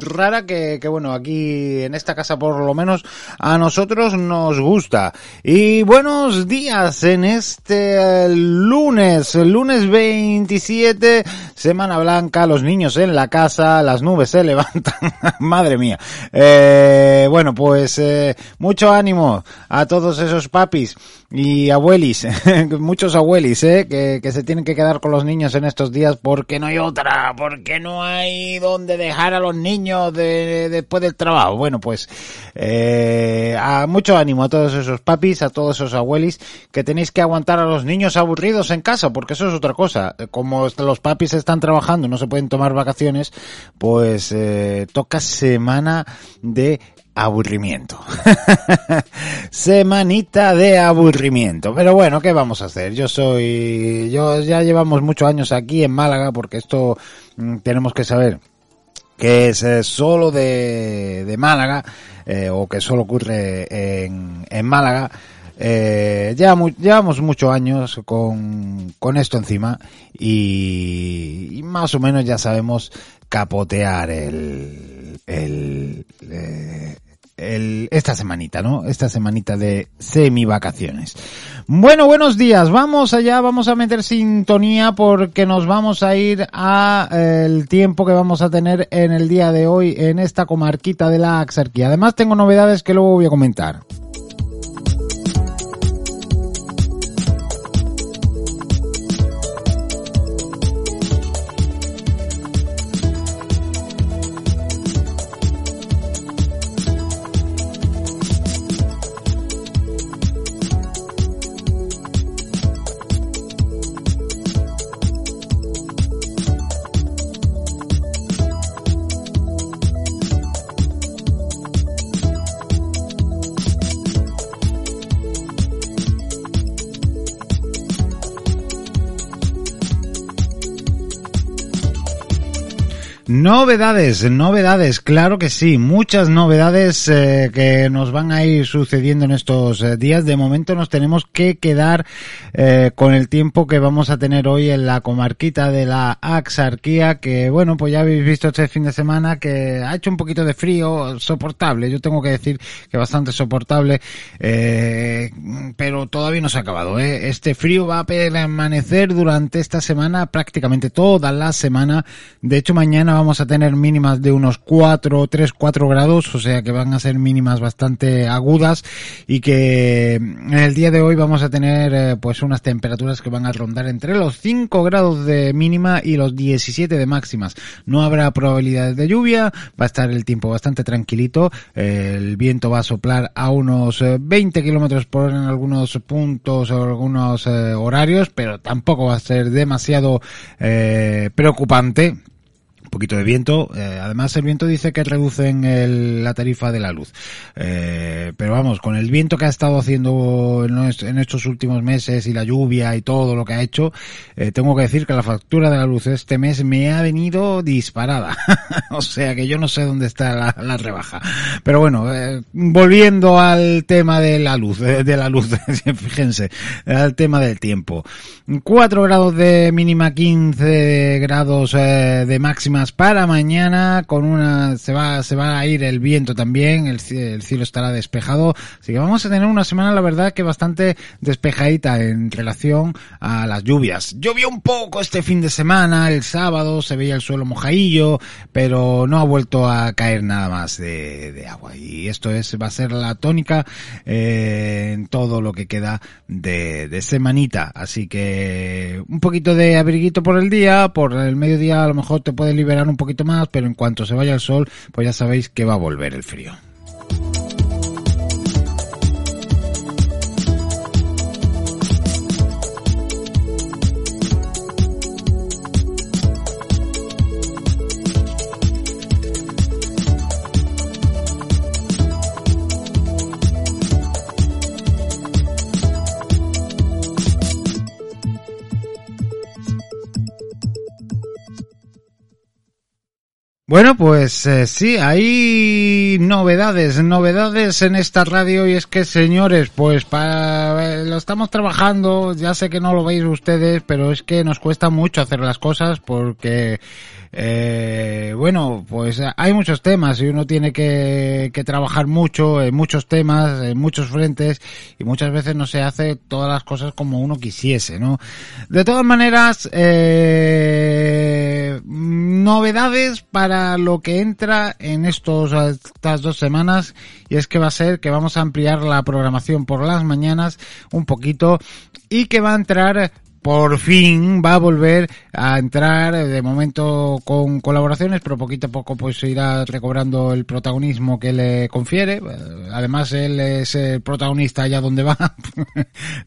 Rara que, que, bueno, aquí en esta casa por lo menos a nosotros nos gusta. Y buenos días en este lunes, lunes 27, Semana Blanca, los niños en la casa, las nubes se levantan, madre mía. Eh, bueno, pues eh, mucho ánimo a todos esos papis y abuelis, muchos abuelis, eh, que, que se tienen que quedar con los niños en estos días porque no hay otra, porque no hay donde dejar a los niños de, después del trabajo. Bueno, pues eh, a mucho ánimo a todos esos papis, a todos esos abuelis que tenéis que aguantar a los niños aburridos en casa, porque eso es otra cosa. Como los papis están trabajando, no se pueden tomar vacaciones, pues eh, toca semana de aburrimiento. Semanita de aburrimiento. Pero bueno, ¿qué vamos a hacer? Yo soy, yo ya llevamos muchos años aquí en Málaga porque esto mm, tenemos que saber que es eh, solo de, Málaga eh, o que solo ocurre en, en Málaga. Eh, llevamos, llevamos muchos años con, con esto encima y, más o menos ya sabemos capotear el, el, eh, el, esta semanita, ¿no? Esta semanita de semi vacaciones. Bueno, buenos días. Vamos allá, vamos a meter sintonía porque nos vamos a ir a eh, el tiempo que vamos a tener en el día de hoy en esta comarquita de la Axarquía. Además tengo novedades que luego voy a comentar. Novedades, novedades, claro que sí, muchas novedades eh, que nos van a ir sucediendo en estos eh, días. De momento nos tenemos que quedar eh, con el tiempo que vamos a tener hoy en la comarquita de la Axarquía, que bueno, pues ya habéis visto este fin de semana que ha hecho un poquito de frío, soportable, yo tengo que decir que bastante soportable, pero todavía no se ha acabado. Este frío va a permanecer durante esta semana, prácticamente toda la semana. De hecho, mañana vamos a tener mínimas de unos 4, 3, 4 grados, o sea que van a ser mínimas bastante agudas y que en el día de hoy vamos a tener eh, pues unas temperaturas que van a rondar entre los 5 grados de mínima y los 17 de máximas. No habrá probabilidades de lluvia, va a estar el tiempo bastante tranquilito, el viento va a soplar a unos 20 eh, kilómetros por hora en algunos puntos o algunos eh, horarios, pero tampoco va a ser demasiado preocupante poquito de viento. Eh, además, el viento dice que reducen el, la tarifa de la luz. Eh, pero vamos, con el viento que ha estado haciendo en, en, estos últimos meses y la lluvia y todo lo que ha hecho, eh, tengo que decir que la factura de la luz este mes me ha venido disparada. o sea que yo no sé dónde está la, la rebaja. Pero bueno, volviendo al tema de la luz, de la luz, fíjense, al tema del tiempo. 4 grados de mínima, 15 grados de máxima para mañana con una se va se va a ir el viento también el, el, cielo estará despejado. Así que vamos a tener una semana la verdad que bastante despejadita en relación a las lluvias. Llovió un poco este fin de semana el sábado se veía el suelo mojadillo pero no ha vuelto a caer nada más de, agua. Y esto es va a ser la tónica eh, en todo lo que queda de, semanita. Así que un poquito de abriguito por el día por el mediodía a lo mejor te puede liberar un poquito más, pero en cuanto se vaya el sol, pues ya sabéis que va a volver el frío. Bueno, pues eh, sí, hay novedades, novedades en esta radio y es que señores, pues para, eh, lo estamos trabajando, ya sé que no lo veis ustedes, pero es que nos cuesta mucho hacer las cosas porque eh, bueno, pues hay muchos temas y uno tiene que, que, trabajar mucho en muchos temas, en muchos frentes y muchas veces no se hace todas las cosas como uno quisiese, ¿no? De todas maneras, eh, novedades para lo que entra en estos, estas dos semanas y es que va a ser que vamos a ampliar la programación por las mañanas un poquito y que va a entrar por fin va a volver a entrar de momento con colaboraciones, pero poquito a poco pues irá recobrando el protagonismo que le confiere. Además él es el protagonista allá donde va,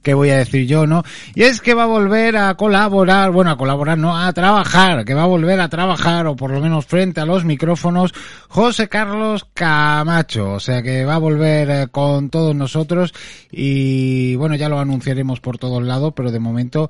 ¿qué voy a decir yo, no? Y es que va a volver a colaborar, bueno, a colaborar, no, a trabajar, que va a volver a trabajar, o por lo menos frente a los micrófonos, José Carlos Camacho, o sea que va a volver eh, con todos nosotros y bueno, ya lo anunciaremos por todos lados, pero de momento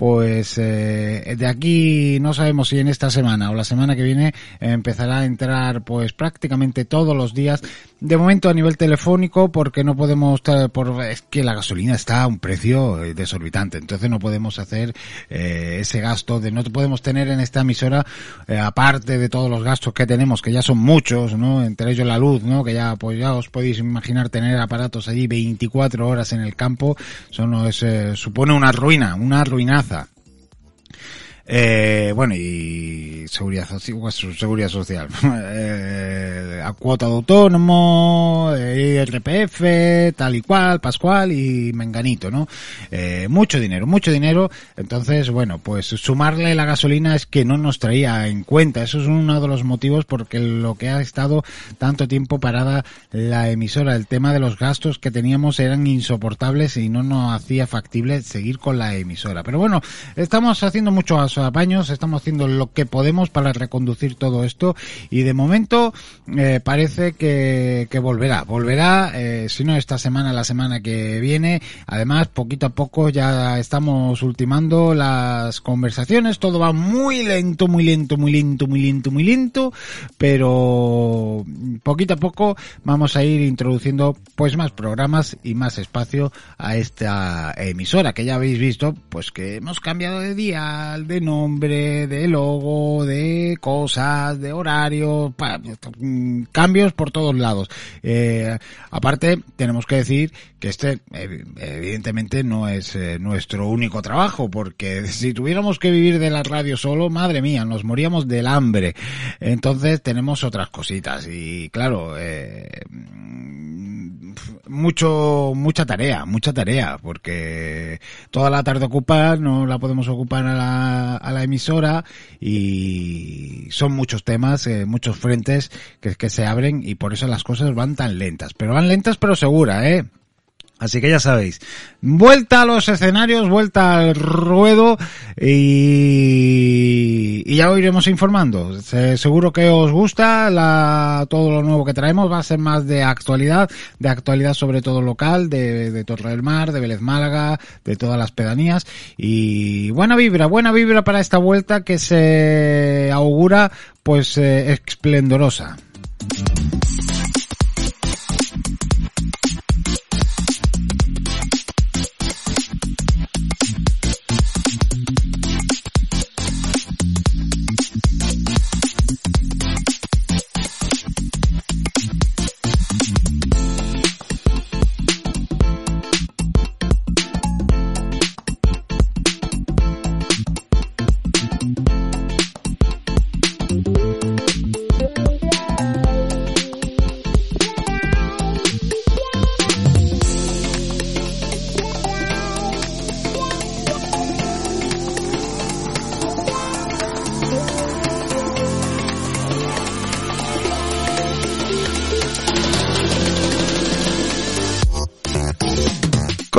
pues eh, de aquí no sabemos si en esta semana o la semana que viene empezará a entrar pues prácticamente todos los días. De momento a nivel telefónico porque no podemos por es que la gasolina está a un precio eh, desorbitante. Entonces no podemos hacer eh, ese gasto de no podemos tener en esta emisora eh, aparte de todos los gastos que tenemos que ya son muchos no entre ellos la luz no que ya pues ya os podéis imaginar tener aparatos allí 24 horas en el campo. Eso no es eh, supone una ruina una ruinaza Zaragoza. Eh, bueno, y seguridad, seguridad social. eh, a cuota de autónomo, eh, IRPF, tal y cual, Pascual y Menganito, ¿no? Eh, mucho dinero, mucho dinero. Entonces, bueno, pues sumarle la gasolina es que no nos traía en cuenta. Eso es uno de los motivos porque lo que ha estado tanto tiempo parada la emisora, el tema de los gastos que teníamos eran insoportables y no nos hacía factible seguir con la emisora. Pero bueno, estamos haciendo mucho apaños, estamos haciendo lo que podemos para reconducir todo esto y de momento eh, parece que, que, volverá, volverá, eh, si no esta semana, la semana que viene. Además, poquito a poco ya estamos ultimando las conversaciones, todo va muy lento, muy lento, muy lento, muy lento, muy lento, pero poquito a poco vamos a ir introduciendo pues más programas y más espacio a esta emisora que ya habéis visto pues que hemos cambiado de día, de nombre, de logo, de cosas, de horario, pa, cambios por todos lados. Eh, aparte, tenemos que decir que este, evidentemente, no es eh, nuestro único trabajo, porque si tuviéramos que vivir de la radio solo, madre mía, nos moríamos del hambre. Entonces, tenemos otras cositas y, claro, eh, mucho, mucha tarea, mucha tarea, porque toda la tarde ocupa, no la podemos ocupar a la, a la emisora y son muchos temas, eh, muchos frentes que, que se abren y por eso las cosas van tan lentas. Pero van lentas pero seguras, ¿eh? Así que ya sabéis, vuelta a los escenarios, vuelta al ruedo y, ya os iremos informando. seguro que os gusta la, todo lo nuevo que traemos, va a ser más de actualidad, de actualidad sobre todo local, de, de Torre del Mar, de Vélez Málaga, de todas las pedanías y buena vibra, buena vibra para esta vuelta que se augura pues eh, esplendorosa.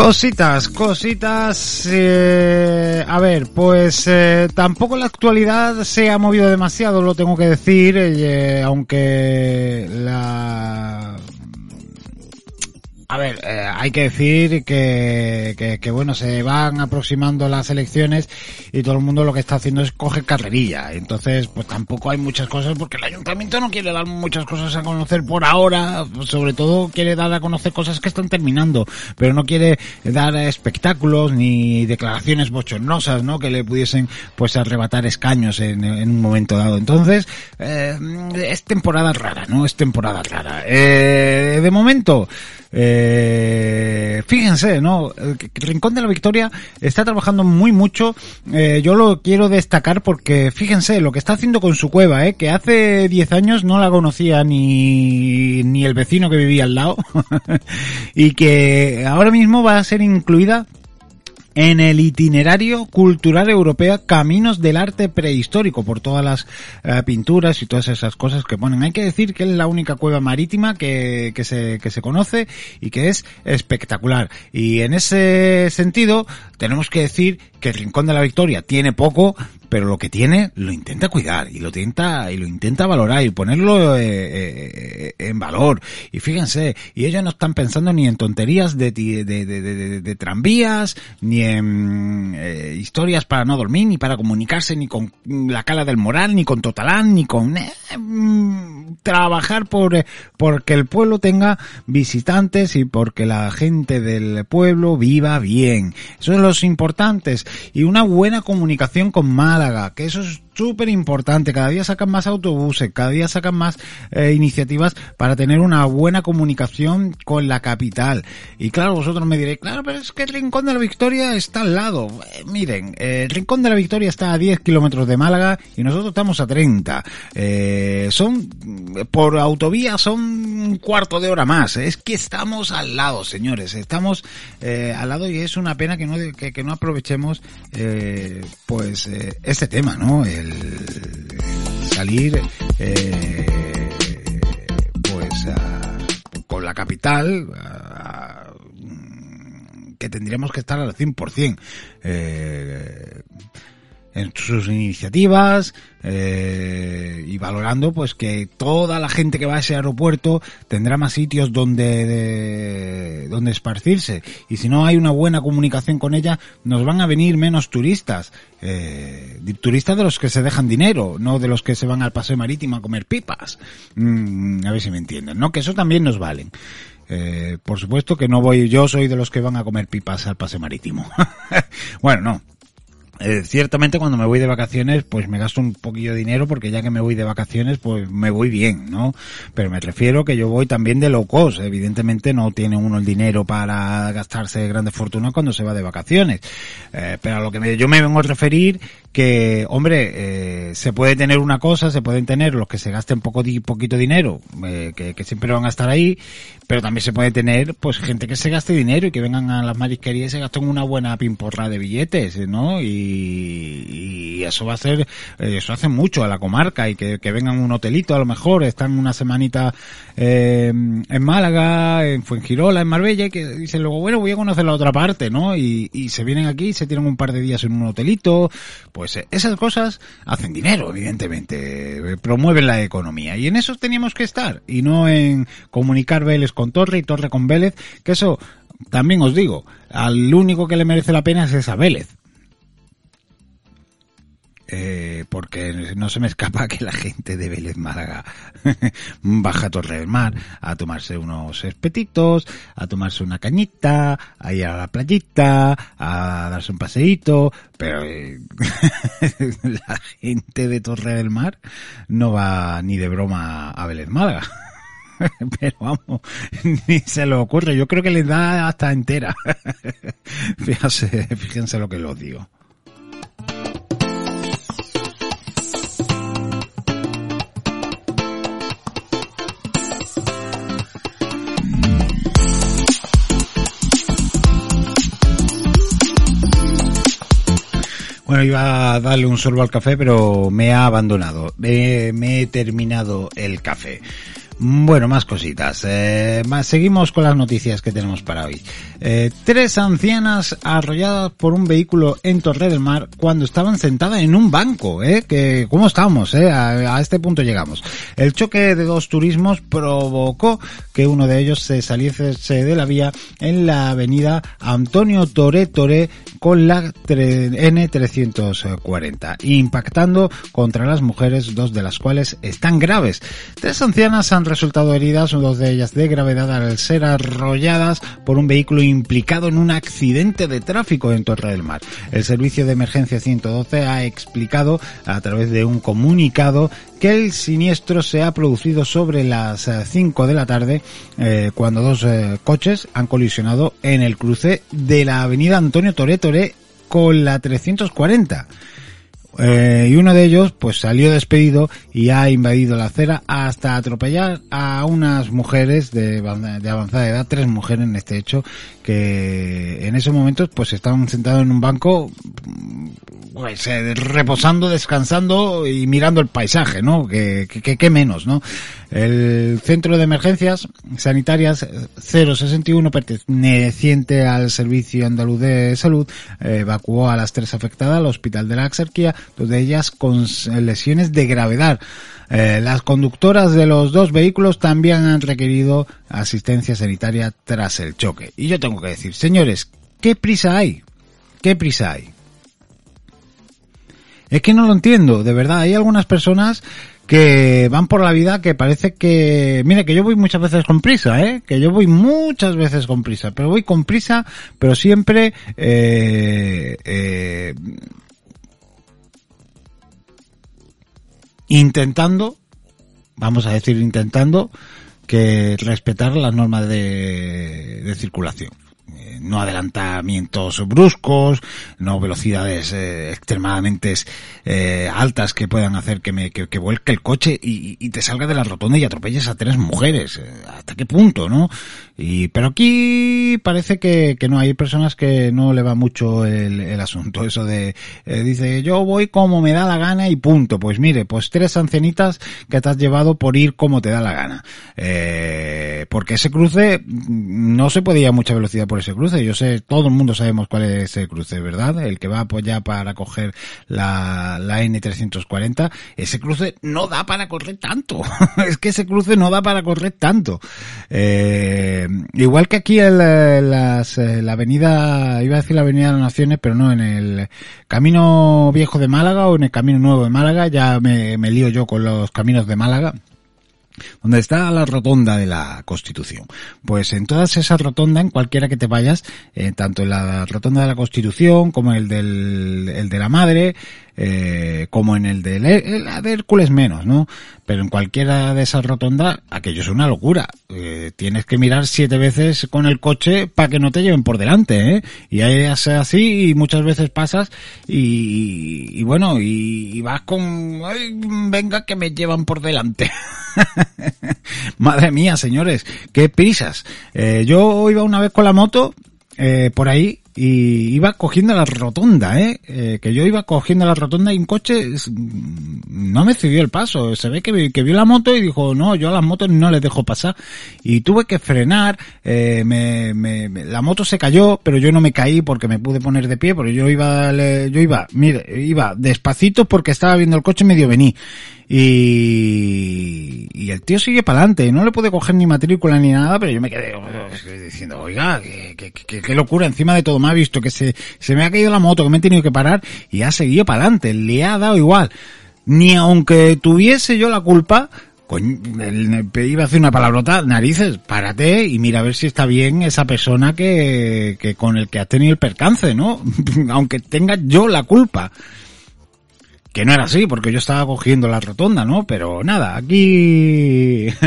Cositas, cositas. Eh, a ver, pues eh, tampoco la actualidad se ha movido demasiado, lo tengo que decir, eh, aunque la a ver, eh, hay que decir que, que, que, bueno, se van aproximando las elecciones y todo el mundo lo que está haciendo es coger carrerilla. Entonces, pues tampoco hay muchas cosas porque el ayuntamiento no quiere dar muchas cosas a conocer por ahora. Sobre todo quiere dar a conocer cosas que están terminando, pero no quiere dar espectáculos ni declaraciones bochornosas, ¿no? Que le pudiesen, pues, arrebatar escaños en, en un momento dado. Entonces, eh, es temporada rara, ¿no? Es temporada rara. Eh, de momento, eh, fíjense, ¿no? El Rincón de la Victoria está trabajando muy mucho. Eh, yo lo quiero destacar porque fíjense lo que está haciendo con su cueva, ¿eh? Que hace 10 años no la conocía ni, ni el vecino que vivía al lado. y que ahora mismo va a ser incluida en el itinerario cultural europeo Caminos del Arte Prehistórico por todas las eh, pinturas y todas esas cosas que ponen. Hay que decir que es la única cueva marítima que, que, se, que se conoce y que es espectacular. Y en ese sentido tenemos que decir que el Rincón de la Victoria tiene poco, pero lo que tiene lo intenta cuidar y lo intenta y lo intenta valorar y ponerlo eh, eh, en valor. Y fíjense, y ellos no están pensando ni en tonterías de, de, de, de, de tranvías, ni en eh, historias para no dormir, ni para comunicarse, ni con la cala del moral, ni con Totalán, ni con eh, trabajar por eh, porque el pueblo tenga visitantes y porque la gente del pueblo viva bien. Eso es los importantes y una buena comunicación con Málaga, que eso es súper importante. Cada día sacan más autobuses, cada día sacan más eh, iniciativas para tener una buena comunicación con la capital. Y claro, vosotros me diréis, claro, pero es que el Rincón de la Victoria está al lado. Eh, miren, el Rincón de la Victoria está a 10 kilómetros de Málaga y nosotros estamos a 30. Eh, son, por autovía son un cuarto de hora más. Es que estamos al lado, señores. Estamos al lado y es una pena que no, que, que no aprovechemos, pues, este tema, ¿no? El, salir eh, pues con la capital que tendríamos que estar al 100% eh, en sus iniciativas eh, y valorando pues que toda la gente que va a ese aeropuerto tendrá más sitios donde de, donde esparcirse. Y si no hay una buena comunicación con ella nos van a venir menos turistas eh, turistas de los que se dejan dinero no de los que se van al paseo marítimo a comer pipas. Mm, a ver si me entienden no que eso también nos valen. Eh, por supuesto que no voy yo soy de los que van a comer pipas al paseo marítimo. Bueno no eh, ciertamente cuando me voy de vacaciones pues me gasto un poquillo de dinero porque ya que me voy de vacaciones pues me voy bien, ¿no? Pero me refiero que yo voy también de low cost, evidentemente no tiene uno el dinero para gastarse grandes fortunas cuando se va de vacaciones. Eh, pero a lo que me, yo me vengo a referir que, hombre, eh, se puede tener una cosa, se pueden tener los que se gasten poco di, poquito dinero, eh, que, que, siempre van a estar ahí, pero también se puede tener, pues, gente que se gaste dinero y que vengan a las marisquerías y se gasten una buena pimporra de billetes, ¿no? Y, y eso va a ser, eh, eso hace mucho a la comarca y que, que vengan un hotelito a lo mejor, están una semanita eh, en Málaga, en Fuengirola, en Marbella y que dicen luego, bueno, voy a conocer la otra parte, ¿no? Y, y se vienen aquí se tiran un par de días en un hotelito, pues esas cosas hacen dinero, evidentemente, promueven la economía y en eso teníamos que estar y no en comunicar Vélez con Torre y Torre con Vélez, que eso también os digo, al único que le merece la pena es esa Vélez. Eh, porque no se me escapa que la gente de Vélez Málaga baja a Torre del Mar a tomarse unos espetitos, a tomarse una cañita, a ir a la playita, a darse un paseíto, pero eh, la gente de Torre del Mar no va ni de broma a Vélez Málaga. pero vamos, ni se lo ocurre. Yo creo que les da hasta entera. fíjense, fíjense lo que los digo. Bueno, iba a darle un sorbo al café, pero me ha abandonado. Me, he terminado el café. Bueno, más cositas. Eh, seguimos con las noticias que tenemos para hoy. Eh, tres ancianas arrolladas por un vehículo en Torre del Mar cuando estaban sentadas en un banco. ¿eh? Que, ¿Cómo estamos? Eh? A, a, este punto llegamos. El choque de dos turismos provocó que uno de ellos se saliese de la vía en la avenida Antonio Toré Toré con la N340, impactando contra las mujeres, dos de las cuales están graves. Tres ancianas han resultado heridas, dos de ellas de gravedad al ser arrolladas por un vehículo implicado en un accidente de tráfico en Torre del Mar. El servicio de emergencia 112 ha explicado a través de un comunicado que el siniestro se ha producido sobre las 5 de la tarde eh, cuando dos eh, coches han colisionado en el cruce de la avenida Antonio Toré Toré con la 340. Eh, y uno de ellos pues salió despedido y ha invadido la acera hasta atropellar a unas mujeres de, avanzada edad, tres mujeres en este hecho, que en esos momentos pues estaban sentados en un banco pues eh, reposando, descansando y mirando el paisaje, ¿no? Que, que, que menos, ¿no? El Centro de Emergencias Sanitarias 061 perteneciente al Servicio Andaluz de Salud eh, evacuó a las tres afectadas al Hospital de la Axarquía, dos de ellas con lesiones de gravedad. Eh, las conductoras de los dos vehículos también han requerido asistencia sanitaria tras el choque. Y yo tengo que decir, señores, ¿qué prisa hay? ¿Qué prisa hay? Es que no lo entiendo, de verdad. Hay algunas personas que van por la vida que parece que, mire, que yo voy muchas veces con prisa, ¿eh? Que yo voy muchas veces con prisa, pero voy con prisa, pero siempre, eh, eh, intentando, vamos a decir intentando, que respetar las normas de, de circulación no adelantamientos bruscos, no velocidades eh, extremadamente eh, altas que puedan hacer que me que, que vuelque el coche y, y, te salga de la rotonda y atropelles a tres mujeres. Eh, ¿Hasta qué punto, no? Y pero aquí parece que, no hay personas que no le va mucho el, asunto. Eso de eh, dice yo voy como me da la gana y punto. Pues mire, pues tres ancianitas que te has llevado por ir como te da la gana. Eh, porque ese cruce no se podía a mucha velocidad por ese cruce. Yo sé, todo el mundo sabemos cuál es ese cruce, ¿verdad? El que va pues ya para coger la, la N340. Ese cruce no da para correr tanto. es que ese cruce no da para correr tanto. Eh, igual que aquí las, la avenida, iba a decir la avenida de las Naciones, pero no, en el camino viejo de Málaga o en el camino nuevo de Málaga, ya me, me lío yo con los caminos de Málaga donde está la rotonda de la Constitución. Pues en todas esas rotondas, en cualquiera que te vayas, eh, tanto en la rotonda de la Constitución como el del el de la Madre, eh, como en el de, el de Hércules menos, ¿no? Pero en cualquiera de esas rotondas, aquello es una locura. Eh, tienes que mirar siete veces con el coche para que no te lleven por delante, ¿eh? Y ahí es así y muchas veces pasas y, bueno, y, vas con, venga que me llevan por delante. Madre mía, señores, qué prisas. Eh, yo iba una vez con la moto, eh, por ahí y iba cogiendo la rotonda, ¿eh? ¿eh? Que yo iba cogiendo la rotonda y un coche no me cedió el paso. Se ve que, que vio la moto y dijo, no, yo a las motos no les dejo pasar. Y tuve que frenar, eh, me, me, la moto se cayó, pero yo no me caí porque me pude poner de pie, porque yo iba, yo iba, mire, iba despacito porque estaba viendo el coche medio vení. Y, y el tío sigue para adelante, no le pude coger ni matrícula ni nada, pero yo me quedé diciendo, oiga, qué, qué, qué locura, encima de todo me ha visto que se, se me ha caído la moto, que me he tenido que parar y ha seguido para adelante, le ha dado igual. Ni aunque tuviese yo la culpa, iba a hacer una palabrota, narices, párate y mira a ver si está bien esa persona que, que con el que has tenido el percance, ¿no? aunque tenga yo la culpa que no era así, porque yo estaba cogiendo la rotonda, ¿no? Pero nada, aquí...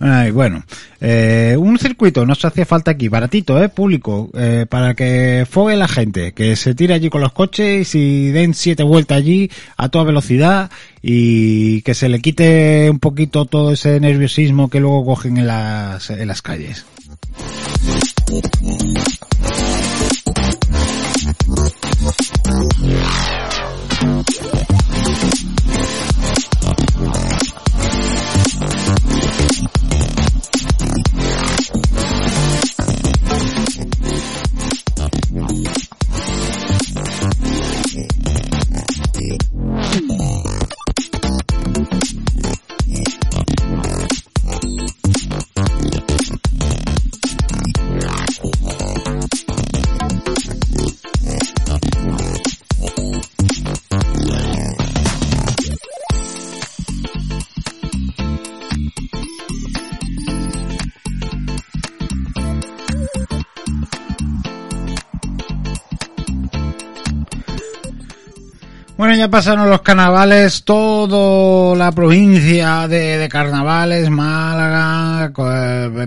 Ay, bueno, eh, un circuito nos hace falta aquí, baratito, eh, público, eh, para que fogue la gente, que se tire allí con los coches y den siete vueltas allí a toda velocidad y que se le quite un poquito todo ese nerviosismo que luego cogen en las, en las calles. Yeah. Bueno, ya pasaron los carnavales, toda la provincia de, carnavales, Málaga,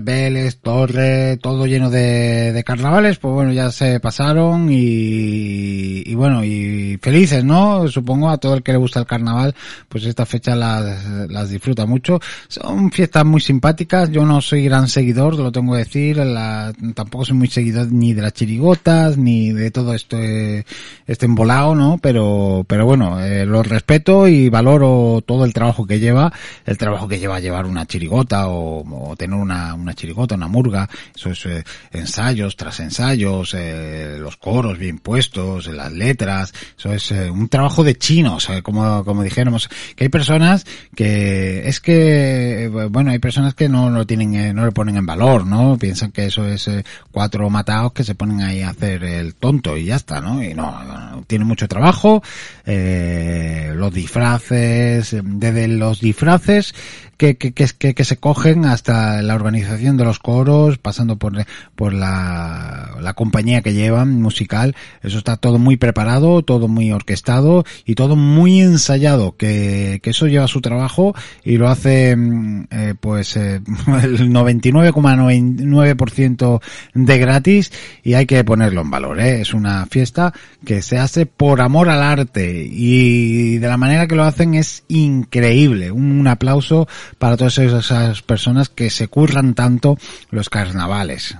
Vélez, Torre, todo lleno de, de, carnavales, pues bueno, ya se pasaron y, y, bueno, y felices, ¿no? Supongo a todo el que le gusta el carnaval, pues esta fecha las, las disfruta mucho. Son fiestas muy simpáticas, yo no soy gran seguidor, lo tengo que decir, la, tampoco soy muy seguidor ni de las chirigotas, ni de todo esto, este embolado, ¿no? Pero pero bueno, eh, lo respeto y valoro todo el trabajo que lleva, el trabajo que lleva llevar una chirigota o, tener una, una chirigota, una murga, eso es eh, ensayos tras ensayos, eh, los coros bien puestos, las letras, eso es eh, un trabajo de chinos, como, como dijéramos, que hay personas que es que, bueno, hay personas que no lo tienen, no le ponen en valor, ¿no? Piensan que eso es cuatro matados que se ponen ahí a hacer el tonto y ya está, ¿no? Y no tiene mucho trabajo, eh, los disfraces, desde los disfraces que, que, que, que, se cogen hasta la organización de los coros, pasando por, por la, la compañía que llevan musical. Eso está todo muy preparado, todo muy orquestado y todo muy ensayado, que, que eso lleva su trabajo y lo hace mm, eh, pues eh, el 99,99% de gratis y hay que ponerlo en valor. ¿eh? Es una fiesta que se hace por amor al arte y de la manera que lo hacen es increíble. Un aplauso para todas esas personas que se curran tanto los carnavales.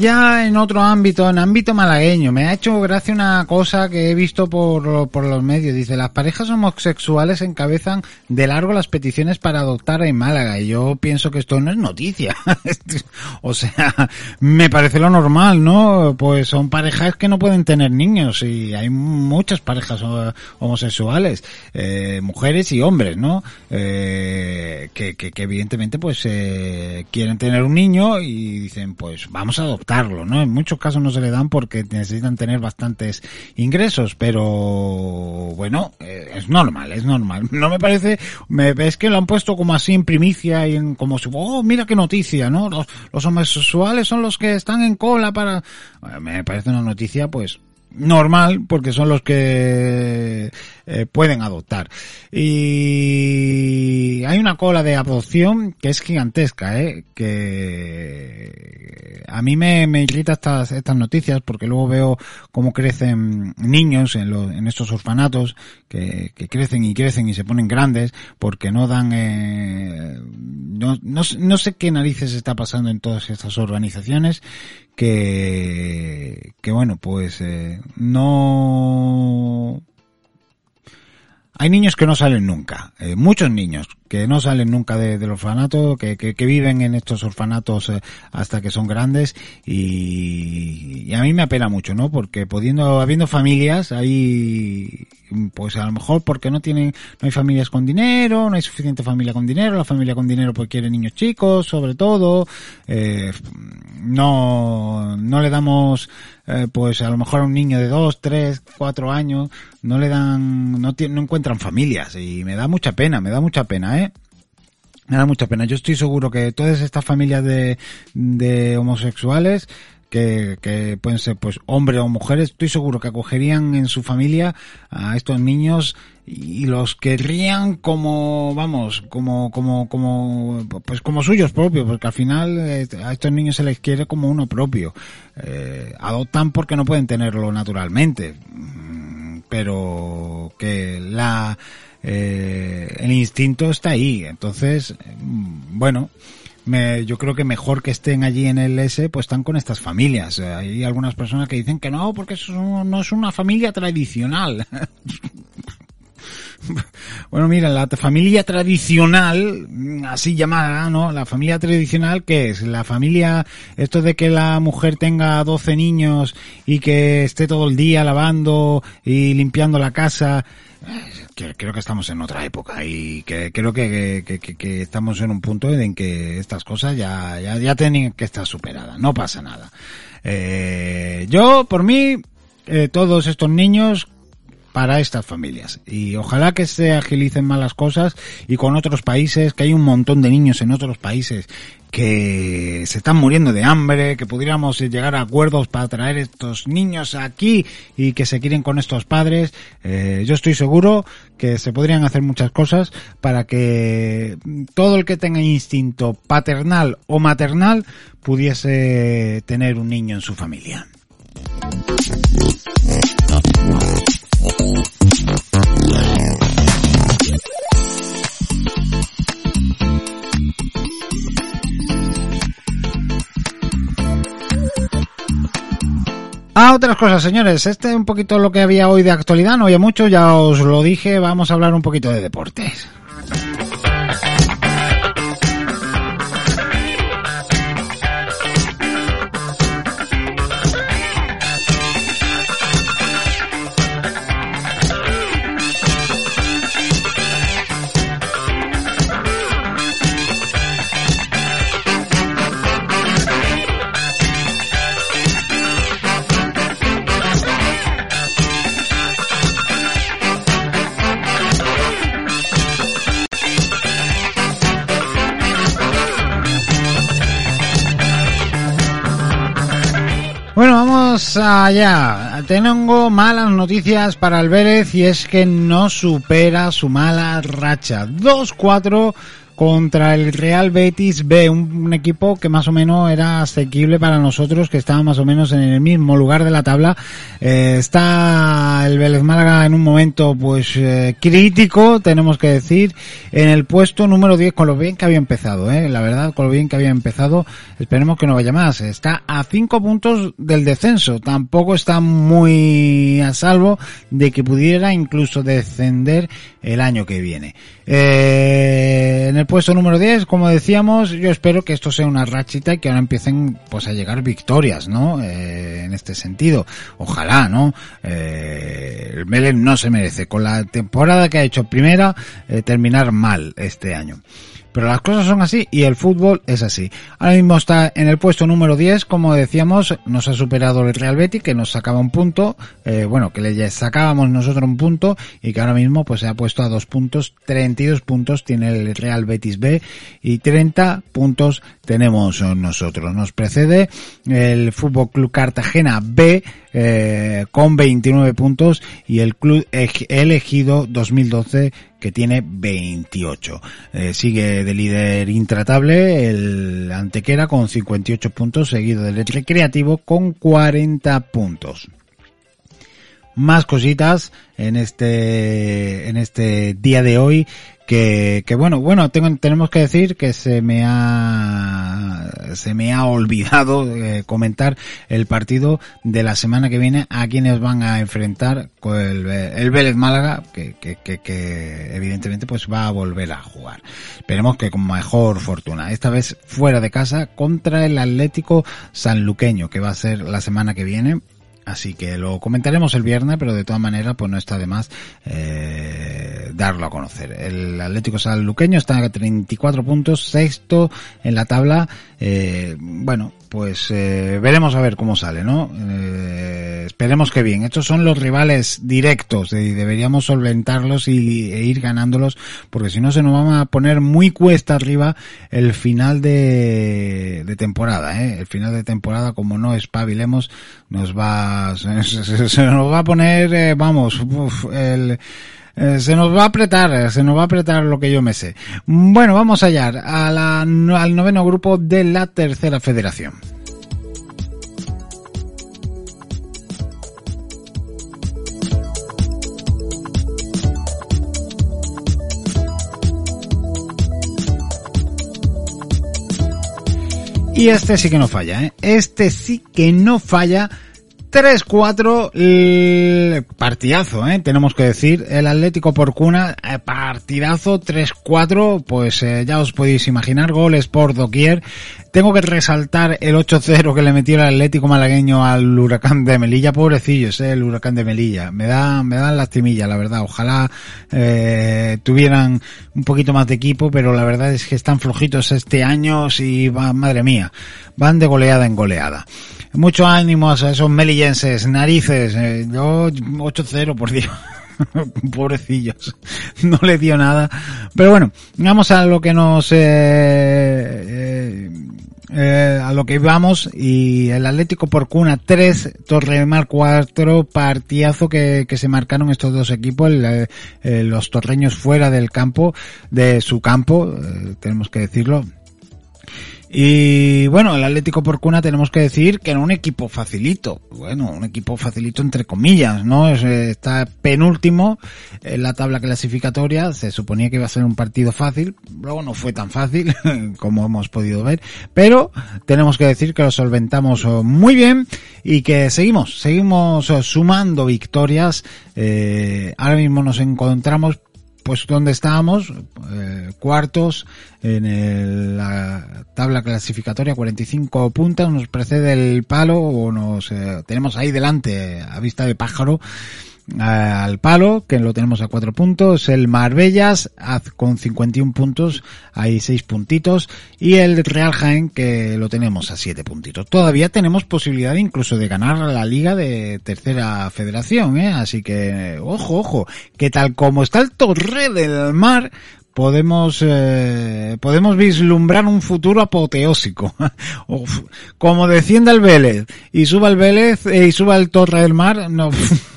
Ya en otro ámbito, en ámbito malagueño, me ha hecho gracia una cosa que he visto por, por los medios. Dice, las parejas homosexuales encabezan de largo las peticiones para adoptar en Málaga. Y yo pienso que esto no es noticia. o sea, me parece lo normal, ¿no? Pues son parejas que no pueden tener niños y hay muchas parejas homosexuales, eh, mujeres y hombres, ¿no? Eh, que, que, que, evidentemente pues eh, quieren tener un niño y dicen, pues vamos a adoptar ¿no? En muchos casos no se le dan porque necesitan tener bastantes ingresos, pero bueno, eh, es normal, es normal. No me parece, me, es que lo han puesto como así en primicia y en como si, oh, mira qué noticia, ¿no? Los, los homosexuales son los que están en cola para, me parece una noticia pues normal porque son los que eh, pueden adoptar y hay una cola de adopción que es gigantesca ¿eh? que a mí me, me irrita estas estas noticias porque luego veo cómo crecen niños en, los, en estos orfanatos que, que, crecen y crecen y se ponen grandes porque no dan eh, no, no, no sé qué narices está pasando en todas estas organizaciones que, que bueno, pues eh, no... Hay niños que no salen nunca, eh, muchos niños que no salen nunca de, del orfanato, que, que, que, viven en estos orfanatos eh, hasta que son grandes y, a mí me apena mucho, ¿no? Porque pudiendo, habiendo familias, ahí, pues a lo mejor porque no tienen, no hay familias con dinero, no hay suficiente familia con dinero, la familia con dinero pues quiere niños chicos, sobre todo, eh, no, no le damos, eh, pues a lo mejor a un niño de dos, tres, cuatro años, no le dan, no, no encuentran familias y me da mucha pena, me da mucha pena, ¿eh? Me da mucha pena. Yo estoy seguro que todas estas familias de, de homosexuales que, pueden ser pues hombres o mujeres, estoy seguro que acogerían en su familia a estos niños y los querrían como, vamos, como, como, como, pues como suyos propios, porque al final eh, a estos niños se les quiere como uno propio. Eh, adoptan porque no pueden tenerlo naturalmente, mm, pero que la, eh, el instinto está ahí. Entonces, mm, bueno, me, yo creo que mejor que estén allí en el S, pues están con estas familias. Hay algunas personas que dicen que no, porque eso no es una familia tradicional. bueno, mira, la familia tradicional, así llamada, ¿no? La familia tradicional, ¿qué es? La familia, esto de que la mujer tenga 12 niños y que esté todo el día lavando y limpiando la casa, creo que estamos en otra época y que creo que, estamos en un punto en que estas cosas ya, ya, ya tienen que estar superadas, no pasa nada. Eh, yo, por mí, eh, todos estos niños para estas familias. Y ojalá que se agilicen más las cosas y con otros países, que hay un montón de niños en otros países que se están muriendo de hambre, que pudiéramos llegar a acuerdos para traer estos niños aquí y que se quieren con estos padres. Eh, yo estoy seguro que se podrían hacer muchas cosas para que todo el que tenga instinto paternal o maternal pudiese tener un niño en su familia. Ah, otras cosas, señores. Este es un poquito lo que había hoy de actualidad. No había mucho, ya os lo dije. Vamos a hablar un poquito de deportes. Vamos allá. Tengo malas noticias para el Vélez y es que no supera su mala racha. 2-4 contra el Real Betis B, un, equipo que más o menos era asequible para nosotros, que estaba más o menos en el mismo lugar de la tabla. Eh, está el Vélez Málaga en un momento pues eh, crítico, tenemos que decir, en el puesto número 10 con lo bien que había empezado, eh, la verdad, con lo bien que había empezado, esperemos que no vaya más. Está a 5 puntos del descenso, tampoco está muy a salvo de que pudiera incluso descender el año que viene. Eh, puesto número 10, como decíamos, yo espero que esto sea una rachita y que ahora empiecen pues a llegar victorias, ¿no? Eh, en este sentido. Ojalá, ¿no? Eh, el no se merece con la temporada que ha hecho primera eh, terminar mal este año. Pero las cosas son así y el fútbol es así. Ahora mismo está en el puesto número 10, como decíamos, nos ha superado el Real Betis, que nos sacaba un punto, eh, bueno, que le sacábamos nosotros un punto y que ahora mismo pues se ha puesto a dos puntos, 32 puntos tiene el Real Betis B y 30 puntos tenemos nosotros. Nos precede el Fútbol Club Cartagena B eh, con 29 puntos y el Club Elegido 2012 que tiene 28. Eh, sigue de líder intratable el Antequera con 58 puntos, seguido del Recreativo con 40 puntos. Más cositas en este, en este día de hoy que, que bueno, bueno, tengo, tenemos que decir que se me ha, se me ha olvidado eh, comentar el partido de la semana que viene a quienes van a enfrentar con el, el Vélez Málaga, que, que, que, que, evidentemente pues va a volver a jugar. Esperemos que con mejor fortuna. Esta vez fuera de casa contra el Atlético Sanluqueño, que va a ser la semana que viene Así que lo comentaremos el viernes, pero de todas maneras, pues no está de más eh, darlo a conocer. El Atlético Sanluqueño está a 34 puntos, sexto en la tabla. Eh, bueno, pues eh, veremos a ver cómo sale, ¿no? Eh, esperemos que bien. Estos son los rivales directos y deberíamos solventarlos y, e ir ganándolos, porque si no se nos va a poner muy cuesta arriba el final de, temporada, ¿eh? El final de temporada, como no espabilemos, nos va, se, se, se nos va a poner, eh, vamos, uf, el, eh, se nos va a apretar, se nos va a apretar lo que yo me sé. Bueno, vamos allá, a al noveno grupo de la tercera federación. Y este sí que no falla, ¿eh? Este sí que no falla 3-4, el partidazo, ¿eh? tenemos que decir. El Atlético por cuna, eh, partidazo 3-4, pues eh, ya os podéis imaginar, goles por doquier. Tengo que resaltar el 8-0 que le metió el Atlético malagueño al Huracán de Melilla. Pobrecillos, eh, el Huracán de Melilla. Me da, me dan lastimilla, la verdad. Ojalá eh, tuvieran un poquito más de equipo, pero la verdad es que están flojitos este año va, madre mía, van de goleada en goleada. Mucho ánimo a esos melillenses, narices. Eh, yo 8-0, por Dios. Pobrecillos. No le dio nada. Pero bueno, vamos a lo que nos... Eh, eh, a lo que vamos y el Atlético por cuna 3, Torremar 4, partidazo que, que se marcaron estos dos equipos, eh, los torreños fuera del campo, de su campo, eh, tenemos que decirlo, y bueno, el Atlético por cuna tenemos que decir que era un equipo facilito. Bueno, un equipo facilito entre comillas, ¿no? Es, eh, Está penúltimo en la tabla clasificatoria. Se suponía que iba a ser un partido fácil. Luego no fue tan fácil como hemos podido ver. Pero tenemos que decir que lo solventamos oh, muy bien y que seguimos, seguimos oh, sumando victorias. Eh, ahora mismo nos encontramos pues donde estábamos, eh, cuartos en el- la tabla clasificatoria, 45 puntos, nos precede el palo o nos eh, tenemos ahí delante a vista de pájaro al palo, que lo tenemos a cuatro puntos, el Marbellas con 51 puntos, hay seis puntitos, y el Real Jaén que lo tenemos a siete puntitos. Todavía tenemos posibilidad incluso de ganar la liga de tercera federación, ¿eh? así que ojo, ojo, que tal como está el Torre del Mar, podemos eh, podemos vislumbrar un futuro apoteósico. Como descienda el Vélez y suba el Vélez eh, y suba el Torre del Mar, no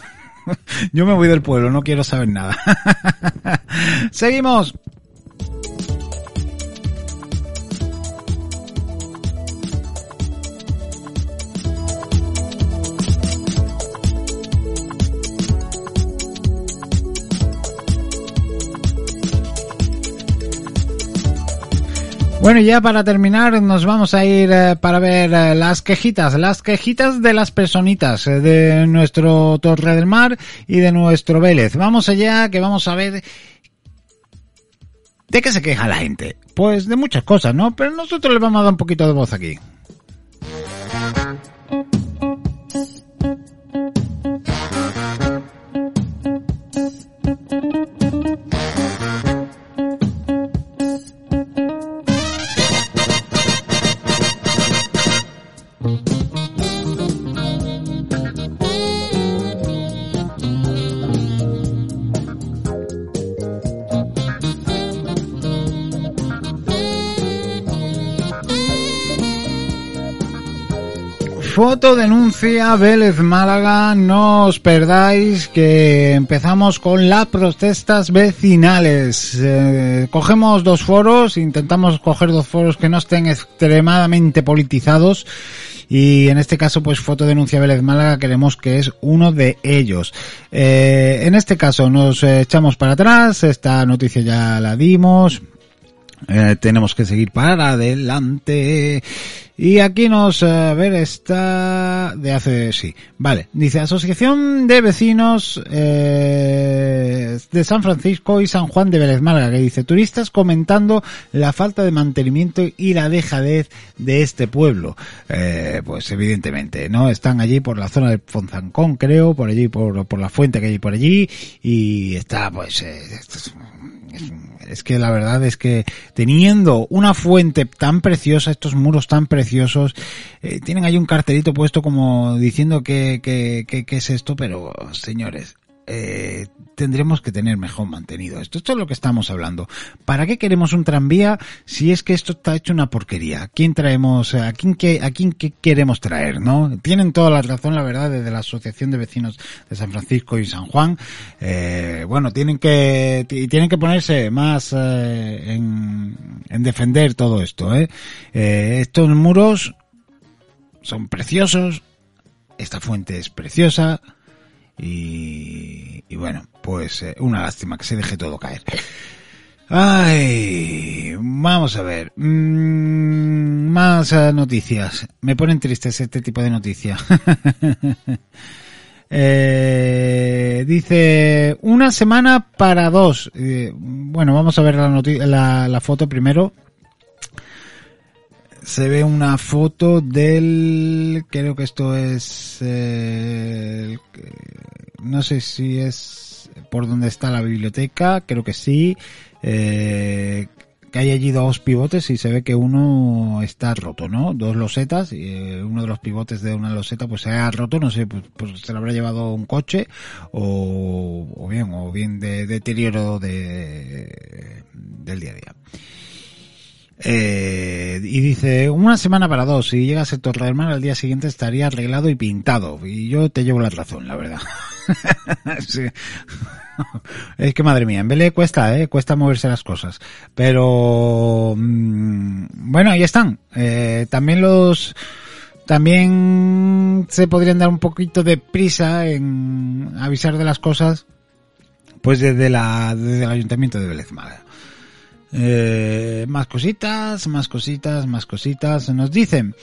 yo me voy del pueblo, no quiero saber nada. Seguimos. Bueno, ya para terminar nos vamos a ir eh, para ver eh, las quejitas, las quejitas de las personitas eh, de nuestro Torre del Mar y de nuestro Vélez. Vamos allá que vamos a ver de qué se queja la gente. Pues de muchas cosas, ¿no? Pero nosotros le vamos a dar un poquito de voz aquí. Foto denuncia Vélez Málaga, no os perdáis que empezamos con las protestas vecinales. Eh, cogemos dos foros, intentamos coger dos foros que no estén extremadamente politizados y en este caso pues Foto denuncia Vélez Málaga queremos que es uno de ellos. Eh, en este caso nos echamos para atrás, esta noticia ya la dimos, eh, tenemos que seguir para adelante. Y aquí nos, a ver, está de hace, sí, vale. Dice Asociación de Vecinos eh, de San Francisco y San Juan de Vélez Málaga, que dice turistas comentando la falta de mantenimiento y la dejadez de este pueblo. Eh, pues evidentemente, ¿no? Están allí por la zona de Fonzancón, creo, por allí, por, por la fuente que hay por allí, y está, pues, eh, es- es- es que la verdad es que teniendo una fuente tan preciosa, estos muros tan preciosos, eh, tienen ahí un cartelito puesto como diciendo que, que, que, que es esto, pero señores, eh, tendremos que tener mejor mantenido esto. Esto es lo que estamos hablando. ¿Para qué queremos un tranvía si es que esto está hecho una porquería? ¿A quién traemos, a quién, que, a quién que queremos traer, no? Tienen toda la razón, la verdad, desde la Asociación de Vecinos de San Francisco y San Juan. Eh, bueno, tienen que, tienen que ponerse más eh, en, en defender todo esto, ¿eh? Eh, Estos muros son preciosos, esta fuente es preciosa, y, bueno, pues eh, una lástima que se deje todo caer. Ay, vamos a ver. Mm, más eh, noticias. Me ponen tristes este tipo de noticias. Eh, dice, una semana para dos. Bueno, vamos a ver la, la foto primero. Se ve una foto del, creo que esto es, eh, no sé si es por donde está la biblioteca, creo que sí. Eh, que hay allí dos pivotes y se ve que uno está roto, ¿no? Dos losetas y eh, uno de los pivotes de una loseta pues se ha roto, no sé, pues, pues se lo habrá llevado un coche o, o bien, o bien de deterioro de, del día a día. Eh, y dice, una semana para dos, si llegas a Torre del Mar al día siguiente estaría arreglado y pintado. Y yo te llevo la razón, la verdad. Es que madre mía, en Belé cuesta, eh, cuesta moverse las cosas. Pero, mm, bueno, ahí están. Eh, también los, también se podrían dar un poquito de prisa en avisar de las cosas, pues desde la, desde el Ayuntamiento de Vélez Málaga. Eh, más cositas, más cositas, más cositas. Nos dicen,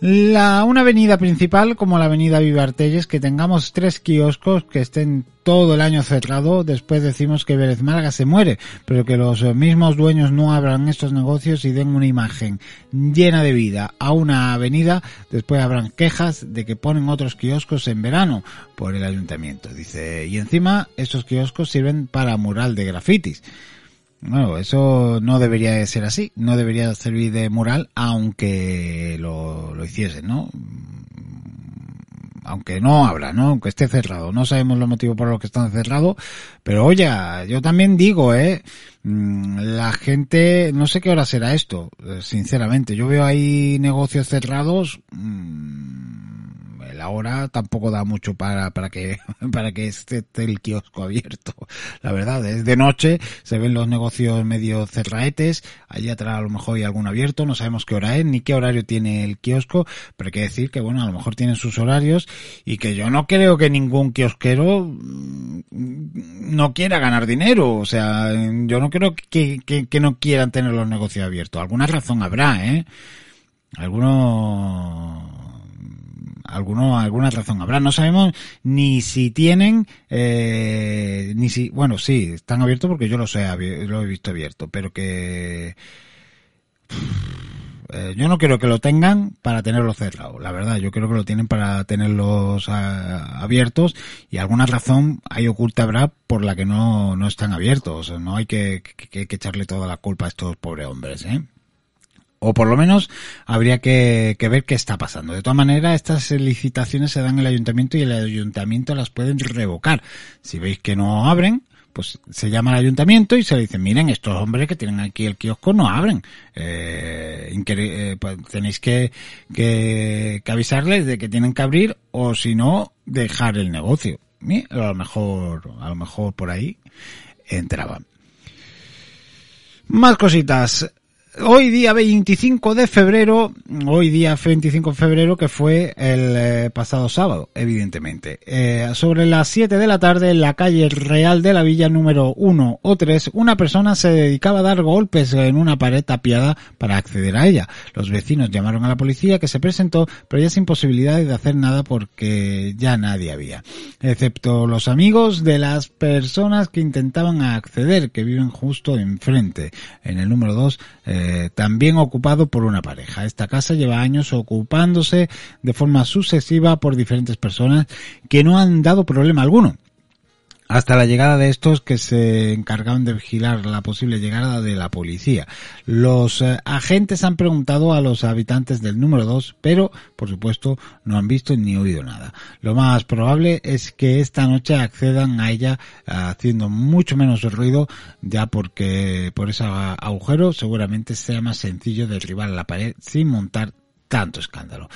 la, una avenida principal como la avenida Vivartelles, que tengamos tres kioscos que estén todo el año cerrado, después decimos que Vélez Málaga se muere, pero que los mismos dueños no abran estos negocios y den una imagen llena de vida a una avenida, después habrán quejas de que ponen otros kioscos en verano por el ayuntamiento, dice, y encima estos kioscos sirven para mural de grafitis. Bueno, eso no debería de ser así, no debería servir de mural aunque lo, lo hiciesen, ¿no? Aunque no abra, ¿no? Aunque esté cerrado. No sabemos los motivos por los que están cerrados, pero oye, yo también digo, ¿eh? Mm, La gente, no sé qué hora será esto, eh, sinceramente. Yo veo ahí negocios cerrados, mm, la hora tampoco da mucho para, para que, para que esté el kiosco abierto. La verdad, es de noche, se ven los negocios medio cerraetes, allí atrás a lo mejor hay algún abierto, no sabemos qué hora es, ni qué horario tiene el kiosco, pero hay que decir que bueno, a lo mejor tienen sus horarios y que yo no creo que ningún kiosquero mm, no quiera ganar dinero, o sea, yo no creo que, que, que no quieran tener los negocios abiertos. Alguna razón habrá, ¿eh? Algunos alguno, alguna razón habrá. No sabemos ni si tienen, eh, ni si, bueno, sí, están abiertos porque yo he, abi- lo he visto abierto, pero que eh, yo no quiero que lo tengan para tenerlos cerrados, la verdad. Yo creo que lo tienen para tenerlos abiertos y alguna razón hay oculta habrá por la que no, no están abiertos. No hay que, que, que echarle toda la culpa a estos pobres hombres, ¿eh? O por lo menos habría que, que, ver qué está pasando. De todas maneras, estas licitaciones se dan en el ayuntamiento y el ayuntamiento las pueden revocar. Si veis que no abren, pues se llama al ayuntamiento y se le dice, miren, estos hombres que tienen aquí el kiosco no abren. Eh, eh, pues tenéis que, que, que, avisarles de que tienen que abrir o si no, dejar el negocio. A lo mejor, a lo mejor por ahí entraban. Más cositas. Hoy día 25 de febrero, hoy día 25 de febrero que fue el eh, pasado sábado, evidentemente. Eh, sobre las 7 de la tarde en la calle Real de la Villa número 1 o 3, una persona se dedicaba a dar golpes en una pared tapiada para acceder a ella. Los vecinos llamaron a la policía que se presentó, pero ya sin posibilidades de hacer nada porque ya nadie había. Excepto los amigos de las personas que intentaban acceder, que viven justo enfrente. En el número 2, eh, también ocupado por una pareja. Esta casa lleva años ocupándose de forma sucesiva por diferentes personas que no han dado problema alguno. Hasta la llegada de estos que se encargaron de vigilar la posible llegada de la policía. Los eh, agentes han preguntado a los habitantes del número 2, pero por supuesto no han visto ni oído nada. Lo más probable es que esta noche accedan a ella haciendo mucho menos ruido, ya porque por ese agujero seguramente sea más sencillo derribar la pared sin montar tanto escándalo.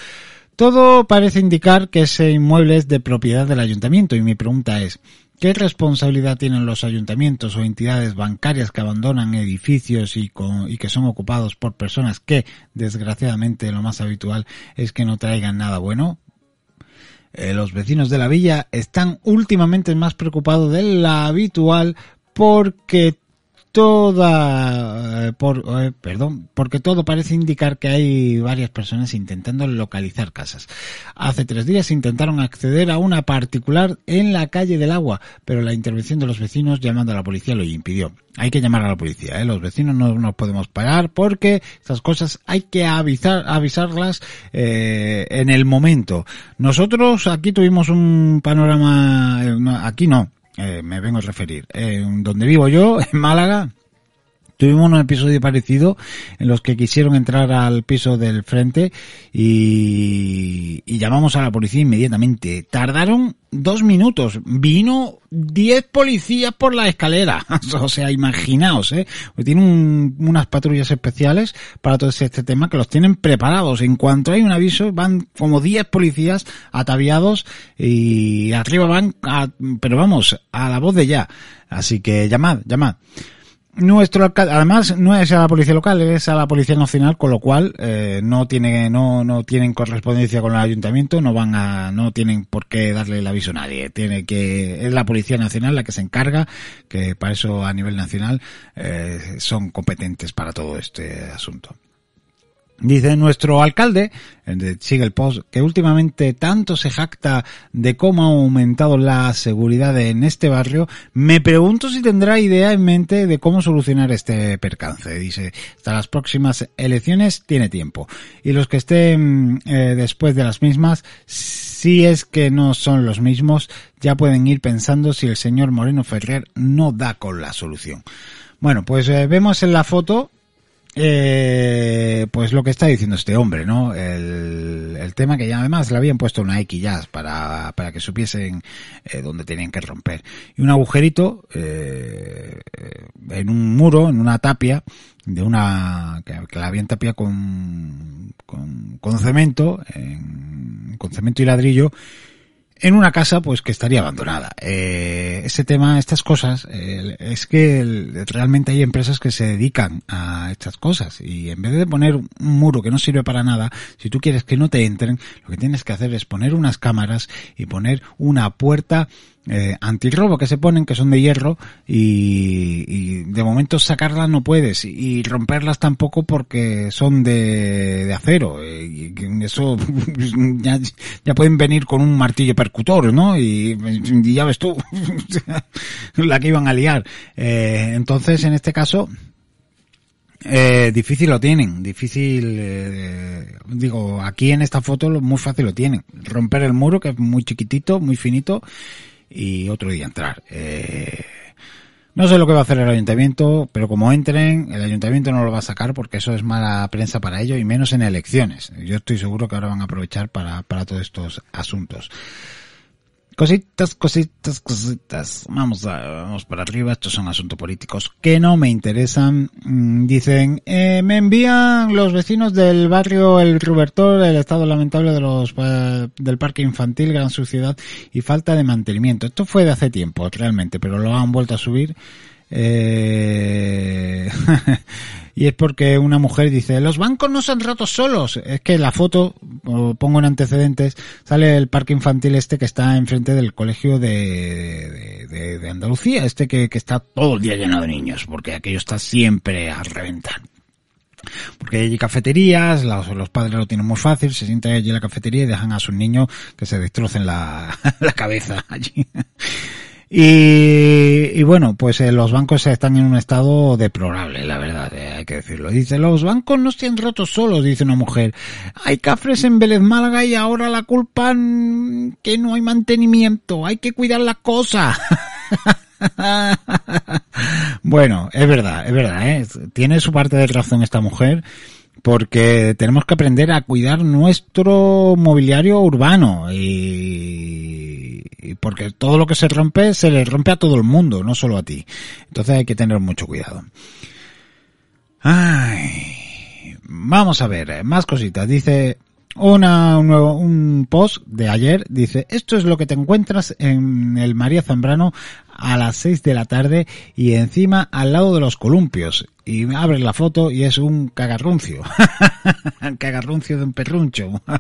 Todo parece indicar que ese inmueble es de propiedad del ayuntamiento y mi pregunta es, ¿Qué responsabilidad tienen los ayuntamientos o entidades bancarias que abandonan edificios y, que son ocupados por personas que, desgraciadamente, lo más habitual es que no traigan nada bueno? Eh, los vecinos de la villa están últimamente más preocupados de la habitual porque toda, eh, por, eh, perdón, porque todo parece indicar que hay varias personas intentando localizar casas. Hace tres días intentaron acceder a una particular en la calle del agua, pero la intervención de los vecinos llamando a la policía lo impidió. Hay que llamar a la policía, ¿eh? los vecinos no nos podemos parar porque estas cosas hay que avisar, avisarlas eh, en el momento. Nosotros aquí tuvimos un panorama, eh, aquí no, eh, me vengo a referir. En donde vivo yo, en Málaga, tuvimos un episodio parecido en los que quisieron entrar al piso del frente y, llamamos a la policía inmediatamente. Tardaron dos minutos. Vino diez policías por la escalera. o sea, imaginaos, ¿eh? Tienen un- unas patrullas especiales para todo este tema que los tienen preparados. En cuanto hay un aviso, van como diez policías ataviados y arriba van, a- pero vamos, a la voz de ya. Así que llamad, llamad. Nuestro alcalde, además, no es a la policía local, es a la policía nacional, con lo cual eh, no tiene, no, no tienen correspondencia con el ayuntamiento, no van a, no tienen por qué darle el aviso a nadie. Tiene que, es la policía nacional la que se encarga, que para eso a nivel nacional eh, son competentes para todo este asunto. Dice nuestro alcalde, sigue el post, que últimamente tanto se jacta de cómo ha aumentado la seguridad en este barrio, me pregunto si tendrá idea en mente de cómo solucionar este percance. Dice, hasta las próximas elecciones tiene tiempo. Y los que estén eh, después de las mismas, si es que no son los mismos, ya pueden ir pensando si el señor Moreno Ferrer no da con la solución. Bueno, pues eh, vemos en la foto eh, pues lo que está diciendo este hombre, ¿no? El, tema que ya además le habían puesto una X ya para, para que supiesen eh, dónde tenían que romper. Y un agujerito eh, en un muro, en una tapia, de una que, la habían tapiado con, con, cemento, en- con cemento y ladrillo, en una casa pues que estaría abandonada. Eh, ese tema, estas cosas, eh, es que realmente hay empresas que se dedican a estas cosas y en vez de poner un muro que no sirve para nada, si tú quieres que no te entren, lo que tienes que hacer es poner unas cámaras y poner una puerta eh, antirrobo que se ponen, que son de hierro, y, y de momento sacarlas no puedes, y romperlas tampoco porque son de, de acero, eh, y eso ya, ya pueden venir con un martillo percutor, ¿no? Y, ya ves tú, la que iban a liar. Eh, entonces, en este caso, eh, difícil lo tienen, difícil, eh, digo, aquí en esta foto muy fácil lo tienen. Romper el muro, que es muy chiquitito, muy finito, y otro día entrar. Eh, no sé lo que va a hacer el ayuntamiento, pero como entren, el ayuntamiento no lo va a sacar porque eso es mala prensa para ello y menos en elecciones. Yo estoy seguro que ahora van a aprovechar para, para todos estos asuntos. Cositas, cositas, cositas. Vamos, a, vamos para arriba. Estos son asuntos políticos que no me interesan. Mm, Dicen, eh, me envían los vecinos del barrio El Rubertor el estado lamentable de los eh, del parque infantil, gran suciedad y falta de mantenimiento. Esto fue de hace tiempo, realmente, pero lo han vuelto a subir. Eh... y es porque una mujer dice, los bancos no se han roto solos. Es que la foto, o pongo en antecedentes, sale el parque infantil este que está enfrente del colegio de, de, Andalucía, este que, que está todo el día lleno de niños, porque aquello está siempre a reventar. Porque hay allí cafeterías, los, los padres lo tienen muy fácil, se sientan allí en la cafetería y dejan a sus niños que se destrocen la, la cabeza allí. Y, y bueno, pues eh, los bancos están en un estado deplorable, la verdad, eh, hay que decirlo. Dice, los bancos no se han roto solos, dice una mujer. Hay cafres en Vélez Málaga y ahora la culpa mm, que no hay mantenimiento, hay que cuidar la cosa. bueno, es verdad, es verdad, ¿eh? tiene su parte de razón esta mujer porque tenemos que aprender a cuidar nuestro mobiliario urbano y, y porque todo lo que se rompe se le rompe a todo el mundo, no solo a ti. Entonces hay que tener mucho cuidado. Ay, vamos a ver, más cositas. Dice una, un, nuevo, un post de ayer, dice, esto es lo que te encuentras en el María Zambrano a las 6 de la tarde y encima al lado de los columpios. Y abres la foto y es un cagarruncio. un cagarruncio de un perruncho.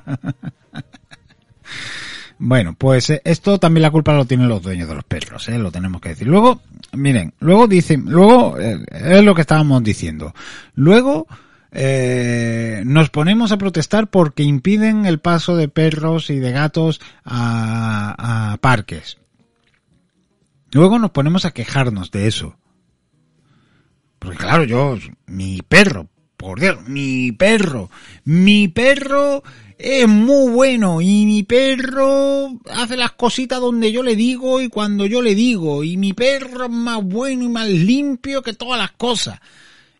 Bueno, pues eh, esto también la culpa lo tienen los dueños de los perros, ¿eh? lo tenemos que decir. Luego, miren, luego dicen, luego eh, es lo que estábamos diciendo. Luego eh, nos ponemos a protestar porque impiden el paso de perros y de gatos a, a parques. Luego nos ponemos a quejarnos de eso. Porque claro, yo, mi perro, por Dios, mi perro, mi perro es muy bueno y mi perro hace las cositas donde yo le digo y cuando yo le digo y mi perro es más bueno y más limpio que todas las cosas.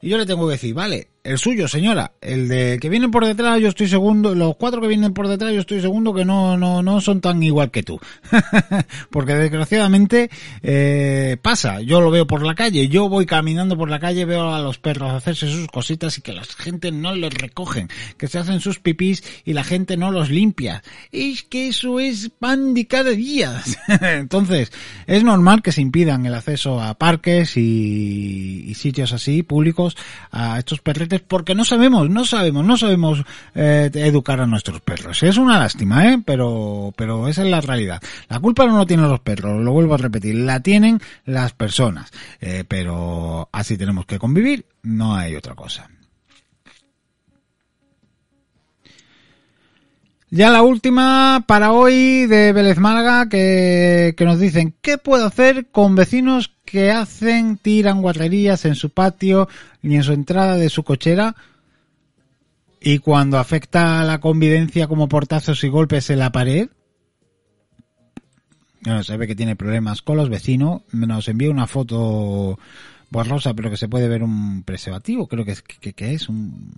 Y yo le tengo que decir, vale, el suyo, señora, el de que viene por detrás, yo estoy segundo, los cuatro que vienen por detrás, yo estoy segundo que no, no, no son tan igual que tú. Porque desgraciadamente eh, pasa, yo lo veo por la calle, yo voy caminando por la calle, veo a los perros hacerse sus cositas y que la gente no les recogen, que se hacen sus pipís y la gente no los limpia. Es que eso es pan de cada día. Entonces, es normal que se impidan el acceso a parques y, y sitios así públicos a estos perretes porque no sabemos, no sabemos, no sabemos eh, educar a nuestros perros. Es una lástima, ¿eh? Pero, pero esa es la realidad. La culpa no la tienen los perros, lo vuelvo a repetir, la tienen las personas. Eh, pero así tenemos que convivir, no hay otra cosa. Ya la última para hoy de Vélez Málaga que, que nos dicen ¿qué puedo hacer con vecinos que hacen, tiran guarrerías en su patio ni en su entrada de su cochera? Y cuando afecta a la convivencia como portazos y golpes en la pared, bueno, se ve que tiene problemas con los vecinos. Nos envía una foto borrosa, pero que se puede ver un preservativo. Creo que es, que, que es un,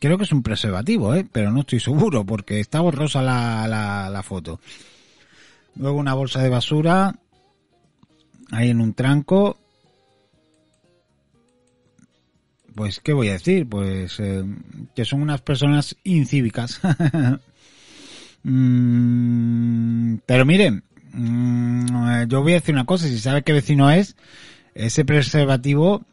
creo que es un preservativo, ¿eh? pero no estoy seguro porque está borrosa la, la, la foto. Luego una bolsa de basura ahí en un tranco. Pues, ¿qué voy a decir? Pues eh, que son unas personas incívicas. mm, pero miren, mm, yo voy a decir una cosa, si sabe qué vecino es, ese preservativo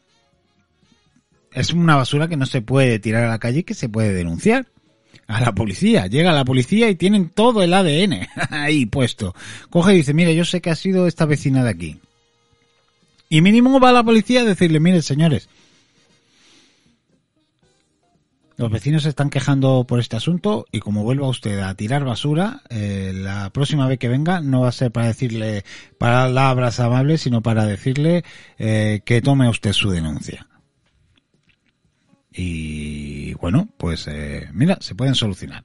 es una basura que no se puede tirar a la calle y que se puede denunciar a la policía. Llega la policía y tienen todo el ADN ahí puesto. Coge y dice, mire, yo sé que ha sido esta vecina de aquí. Y mínimo va la policía a decirle, mire, señores, los vecinos se están quejando por este asunto y como vuelva usted a tirar basura, eh, la próxima vez que venga no va a ser para decirle palabras amables, sino para decirle eh, que tome usted su denuncia. Y bueno, pues eh, mira, se pueden solucionar.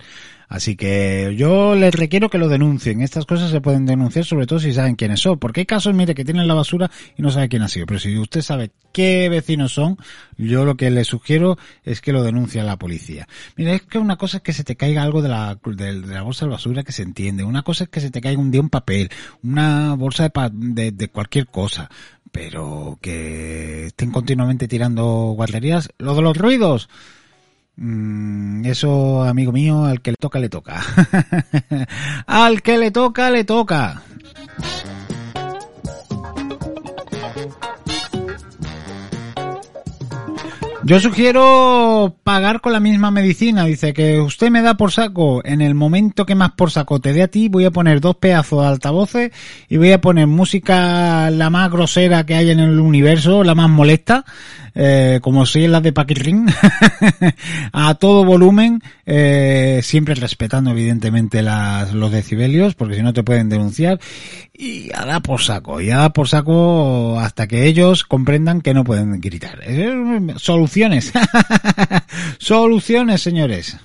Así que yo les requiero que lo denuncien. Estas cosas se pueden denunciar sobre todo si saben quiénes son. Porque hay casos, mire, que tienen la basura y no sabe quién ha sido. Pero si usted sabe qué vecinos son, yo lo que le sugiero es que lo denuncie a la policía. Mira, es que una cosa es que se te caiga algo de la, de, de la bolsa de basura que se entiende. Una cosa es que se te caiga un día un papel, una bolsa de, de, de cualquier cosa pero que estén continuamente tirando guarderías. Lo de los ruidos, mm, eso, amigo mío, al que le toca, le toca. al que le toca, le toca. Yo sugiero pagar con la misma medicina. Dice que usted me da por saco. En el momento que más por saco te dé a ti, voy a poner dos pedazos de altavoces y voy a poner música la más grosera que hay en el universo, la más molesta, eh, como si es la de Paquirrin, a todo volumen, eh, siempre respetando evidentemente los decibelios, porque si no te pueden denunciar. Y a dar por saco, y a dar por saco hasta que ellos comprendan que no pueden gritar. Soluciones. Soluciones, señores.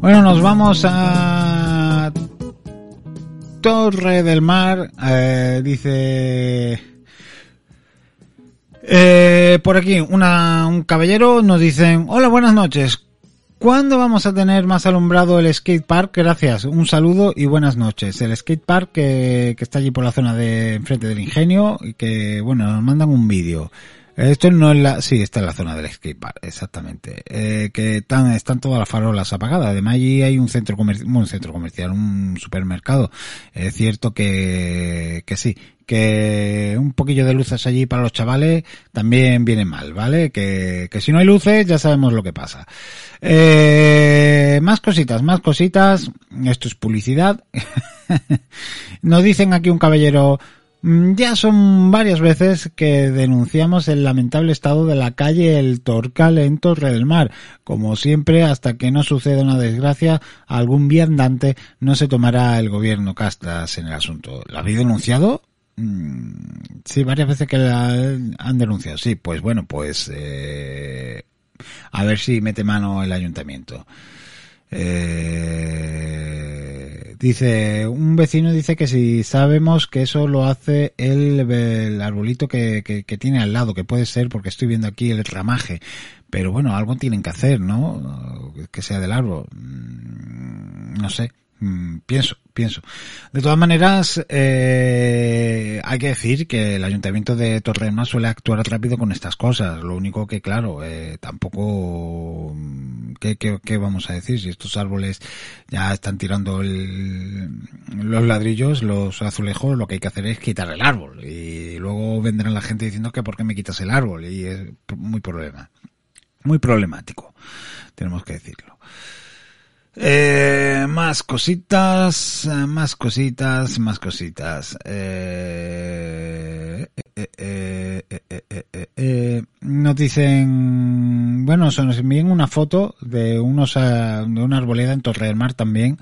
Bueno, nos vamos a Torre del Mar. Eh, dice eh, por aquí una, un caballero nos dicen hola buenas noches. ¿Cuándo vamos a tener más alumbrado el skate park? Gracias, un saludo y buenas noches. El skate park que, que está allí por la zona de enfrente del ingenio y que bueno nos mandan un vídeo. Esto no es la, sí, está en la zona del skatepark, exactamente. Eh, que están, están todas las farolas apagadas. Además allí hay un centro comercial, un centro comercial, un supermercado. Es cierto que, que sí, que un poquillo de luces allí para los chavales también viene mal, ¿vale? Que, que si no hay luces ya sabemos lo que pasa. Eh, más cositas, más cositas. Esto es publicidad. Nos dicen aquí un caballero, ya son varias veces que denunciamos el lamentable estado de la calle El Torcal en Torre del Mar. Como siempre, hasta que no suceda una desgracia, algún viandante no se tomará el gobierno castas en el asunto. ¿Lo habéis denunciado? Mm, sí, varias veces que la han denunciado. Sí, pues bueno, pues eh, a ver si mete mano el ayuntamiento. Eh, dice, un vecino dice que si sabemos que eso lo hace el, el arbolito que, que, que, tiene al lado, que puede ser porque estoy viendo aquí el ramaje, pero bueno, algo tienen que hacer, ¿no? Que sea del árbol. Mm, no sé. Mm, pienso, pienso. De todas maneras, eh, hay que decir que el ayuntamiento de Torrema suele actuar rápido con estas cosas. Lo único que, claro, eh, tampoco, mm, ¿qué, qué, qué vamos a decir? Si estos árboles ya están tirando el, los ladrillos, los azulejos, lo que hay que hacer es quitar el árbol. Y luego vendrán la gente diciendo que por qué me quitas el árbol. Y es muy problema, muy problemático. Tenemos que decirlo. Eh, más cositas, más cositas, más cositas. Eh, eh, eh, nos dicen, bueno, nos envían una foto de unos de una arboleda en Torre del Mar también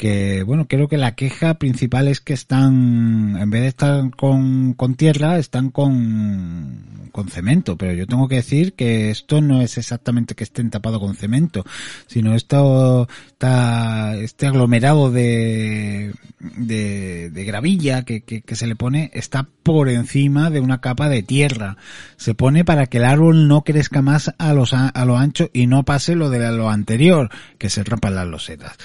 que bueno, creo que la queja principal es que están, en vez de estar con, con tierra, están con, con cemento, pero yo tengo que decir que esto no es exactamente que estén tapados con cemento, sino esto está, este aglomerado de, de, gravilla que, que, que se le pone está por encima de una capa de tierra. Se pone para que el árbol no crezca más a, los, a lo ancho y no pase lo de lo anterior, que se rompan las losetas.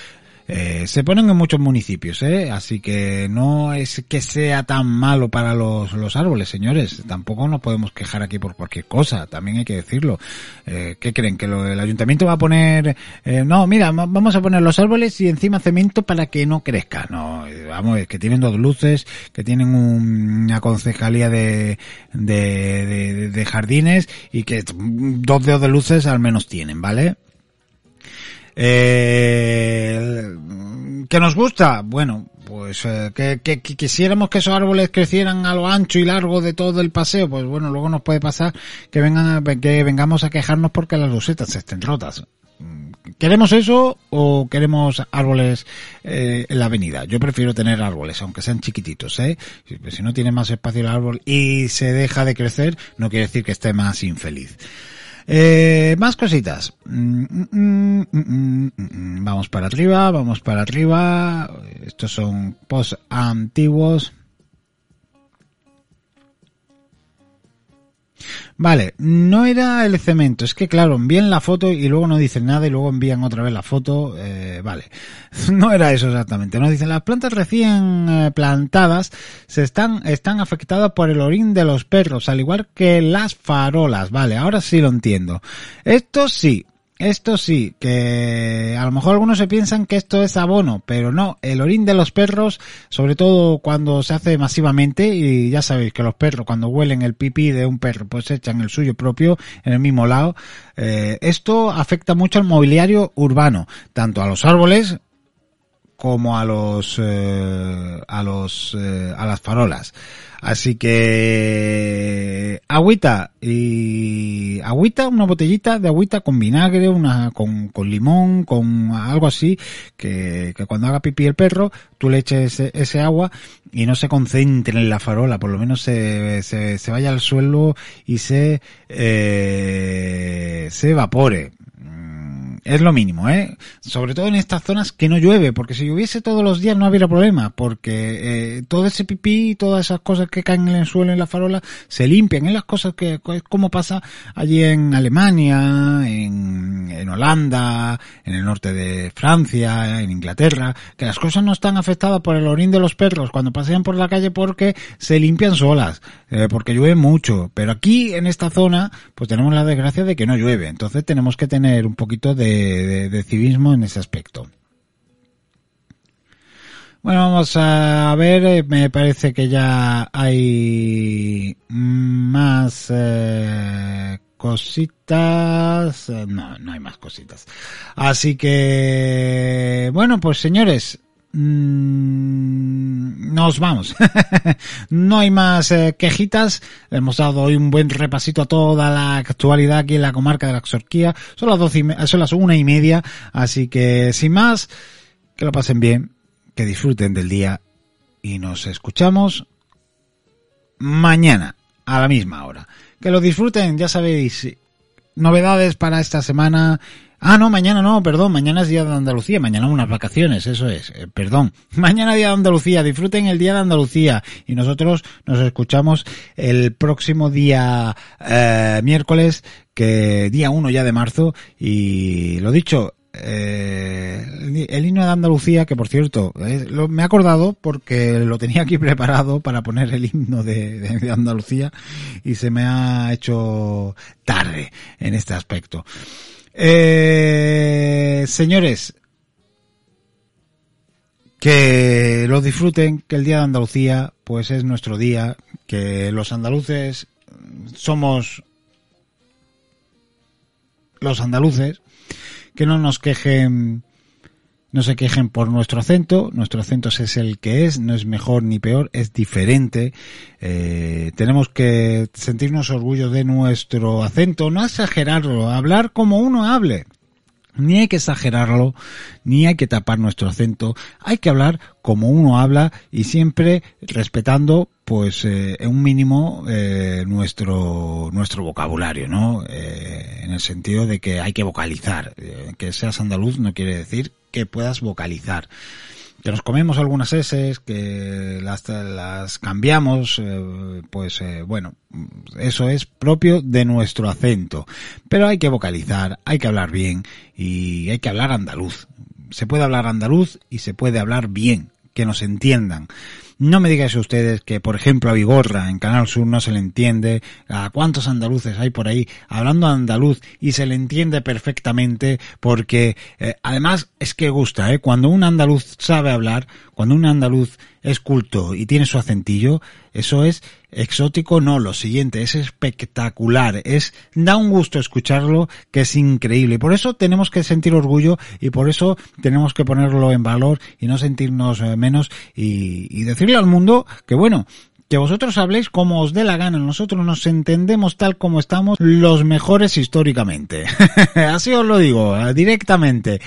Eh, se ponen en muchos municipios, ¿eh? así que no es que sea tan malo para los, los árboles, señores. Tampoco nos podemos quejar aquí por cualquier cosa, también hay que decirlo. Eh, ¿Qué creen? ¿Que lo, el ayuntamiento va a poner, eh, no, mira, vamos a poner los árboles y encima cemento para que no crezca? No, eh, vamos, es que tienen dos luces, que tienen un, una concejalía de, de, de, de jardines y que dos dedos de luces al menos tienen, ¿vale? Eh, ¿Que nos gusta? Bueno, pues eh, que, que, que, quisiéramos que esos árboles crecieran a lo ancho y largo de todo el paseo, pues bueno, luego nos puede pasar que vengan que vengamos a quejarnos porque las losetas estén rotas. ¿Queremos eso o queremos árboles eh, en la avenida? Yo prefiero tener árboles, aunque sean chiquititos, ¿eh? Si, si no tiene más espacio el árbol y se deja de crecer, no quiere decir que esté más infeliz. Eh, más cositas. Vamos para arriba, vamos para arriba. Estos son post antiguos. Vale, no era el cemento, es que claro, envían la foto y luego no dicen nada y luego envían otra vez la foto, eh, vale, no era eso exactamente, no dicen las plantas recién eh, plantadas se están, están afectadas por el orín de los perros, al igual que las farolas, vale, ahora sí lo entiendo. Esto sí, esto sí, que a lo mejor algunos se piensan que esto es abono, pero no, el orín de los perros, sobre todo cuando se hace masivamente, y ya sabéis que los perros cuando huelen el pipí de un perro, pues echan el suyo propio en el mismo lado, eh, esto afecta mucho al mobiliario urbano, tanto a los árboles como a los, eh, a los, eh, a las farolas. Así que agüita y agüita, una botellita de agüita con vinagre, una con, con limón, con algo así, que, que, cuando haga pipí el perro, tú le eches ese, ese, agua y no se concentre en la farola, por lo menos se, se, se vaya al suelo y se, eh, se evapore es lo mínimo, ¿eh? Sobre todo en estas zonas que no llueve, porque si lloviese todos los días no habría problema, porque eh, todo ese pipí y todas esas cosas que caen en el suelo, en la farola, se limpian. En las cosas que, como pasa allí en Alemania, en, en Holanda, en el norte de Francia, en Inglaterra, que las cosas no están afectadas por el orín de los perros cuando pasean por la calle porque se limpian solas, eh, porque llueve mucho. Pero aquí, en esta zona, pues tenemos la desgracia de que no llueve. Entonces tenemos que tener un poquito de, de, civismo en ese aspecto. Bueno, vamos a ver, eh, me parece que ya hay más eh, cositas. No, no hay más cositas. Así que, bueno, pues señores, Mm, nos vamos. no hay más eh, quejitas. Hemos dado hoy un buen repasito a toda la actualidad aquí en la comarca de la Exorquía. Son las doce son las una y media. Así que, sin más, que lo pasen bien, que disfruten del día y nos escuchamos mañana a la misma hora. Que lo disfruten, ya sabéis, novedades para esta semana Ah, no, mañana no, perdón, mañana es Día de Andalucía, mañana unas vacaciones, eso es, eh, perdón. Mañana Día de Andalucía, disfruten el Día de Andalucía y nosotros nos escuchamos el próximo día eh, miércoles, que día 1 ya de marzo y lo dicho, eh, el himno de Andalucía, que por cierto, me he acordado porque lo tenía aquí preparado para poner el himno de, Andalucía y se me ha hecho tarde en este aspecto. Eh, señores, que lo disfruten, que el Día de Andalucía, pues es nuestro día, que los andaluces somos los andaluces, que no nos quejen no se quejen por nuestro acento, nuestro acento es el que es, no es mejor ni peor, es diferente. Eh, tenemos que sentirnos orgullo de nuestro acento, no exagerarlo, hablar como uno hable. Ni hay que exagerarlo, ni hay que tapar nuestro acento. Hay que hablar como uno habla y siempre respetando, pues, eh, en un mínimo eh, nuestro nuestro vocabulario, ¿no? Eh, en el sentido de que hay que vocalizar. Que seas andaluz no quiere decir que puedas vocalizar. Que nos comemos algunas S, que las, las cambiamos, eh, pues eh, bueno, eso es propio de nuestro acento. Pero hay que vocalizar, hay que hablar bien y hay que hablar andaluz. Se puede hablar andaluz y se puede hablar bien, que nos entiendan. No me digáis ustedes que, por ejemplo, a Vigorra en Canal Sur no se le entiende, a cuántos andaluces hay por ahí hablando andaluz y se le entiende perfectamente porque eh, además es que gusta, ¿eh? Cuando un andaluz sabe hablar, cuando un andaluz es culto y tiene su acentillo, eso es exótico, no, lo siguiente, es espectacular, es, da un gusto escucharlo que es increíble. Y por eso tenemos que sentir orgullo y por eso tenemos que ponerlo en valor y no sentirnos eh, menos y, y decirle al mundo que bueno, que vosotros habléis como os dé la gana, nosotros nos entendemos tal como estamos los mejores históricamente. Así os lo digo, eh, directamente.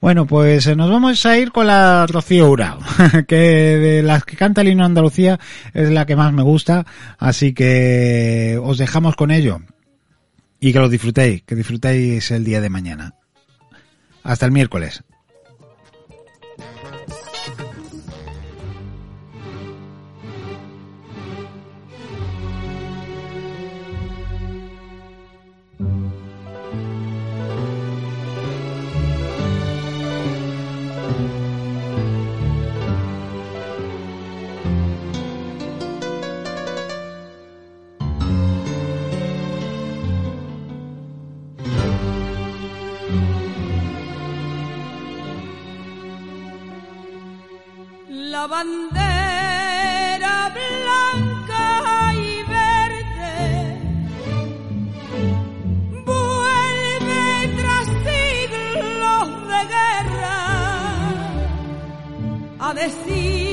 Bueno, pues eh, nos vamos a ir con la Rocío Urao, que de las que canta el Andalucía es la que más me gusta, así que os dejamos con ello. Y que lo disfrutéis, que disfrutéis el día de mañana. Hasta el miércoles. Bandera blanca y verde. Vuelve tras siglos de guerra a decir